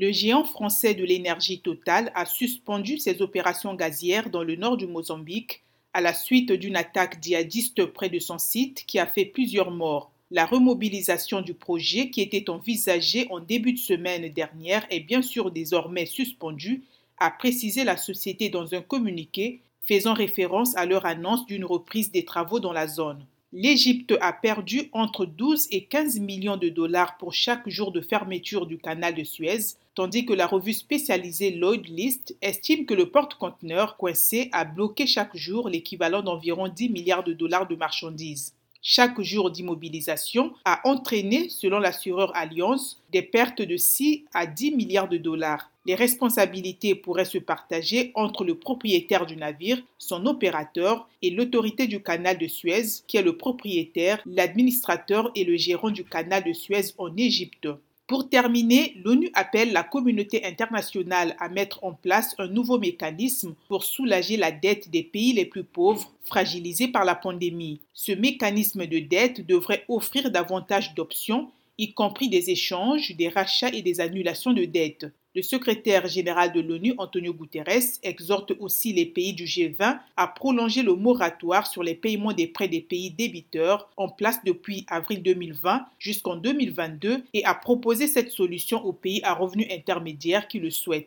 Le géant français de l'énergie totale a suspendu ses opérations gazières dans le nord du Mozambique à la suite d'une attaque djihadiste près de son site qui a fait plusieurs morts. La remobilisation du projet qui était envisagée en début de semaine dernière est bien sûr désormais suspendue, a précisé la société dans un communiqué faisant référence à leur annonce d'une reprise des travaux dans la zone. L'Égypte a perdu entre 12 et 15 millions de dollars pour chaque jour de fermeture du canal de Suez, tandis que la revue spécialisée Lloyd List estime que le porte-conteneur coincé a bloqué chaque jour l'équivalent d'environ 10 milliards de dollars de marchandises. Chaque jour d'immobilisation a entraîné, selon l'assureur Alliance, des pertes de 6 à 10 milliards de dollars. Les responsabilités pourraient se partager entre le propriétaire du navire, son opérateur et l'autorité du canal de Suez, qui est le propriétaire, l'administrateur et le gérant du canal de Suez en Égypte. Pour terminer, l'ONU appelle la communauté internationale à mettre en place un nouveau mécanisme pour soulager la dette des pays les plus pauvres fragilisés par la pandémie. Ce mécanisme de dette devrait offrir davantage d'options, y compris des échanges, des rachats et des annulations de dettes. Le secrétaire général de l'ONU, Antonio Guterres, exhorte aussi les pays du G20 à prolonger le moratoire sur les paiements des prêts des pays débiteurs en place depuis avril 2020 jusqu'en 2022 et à proposer cette solution aux pays à revenus intermédiaires qui le souhaitent.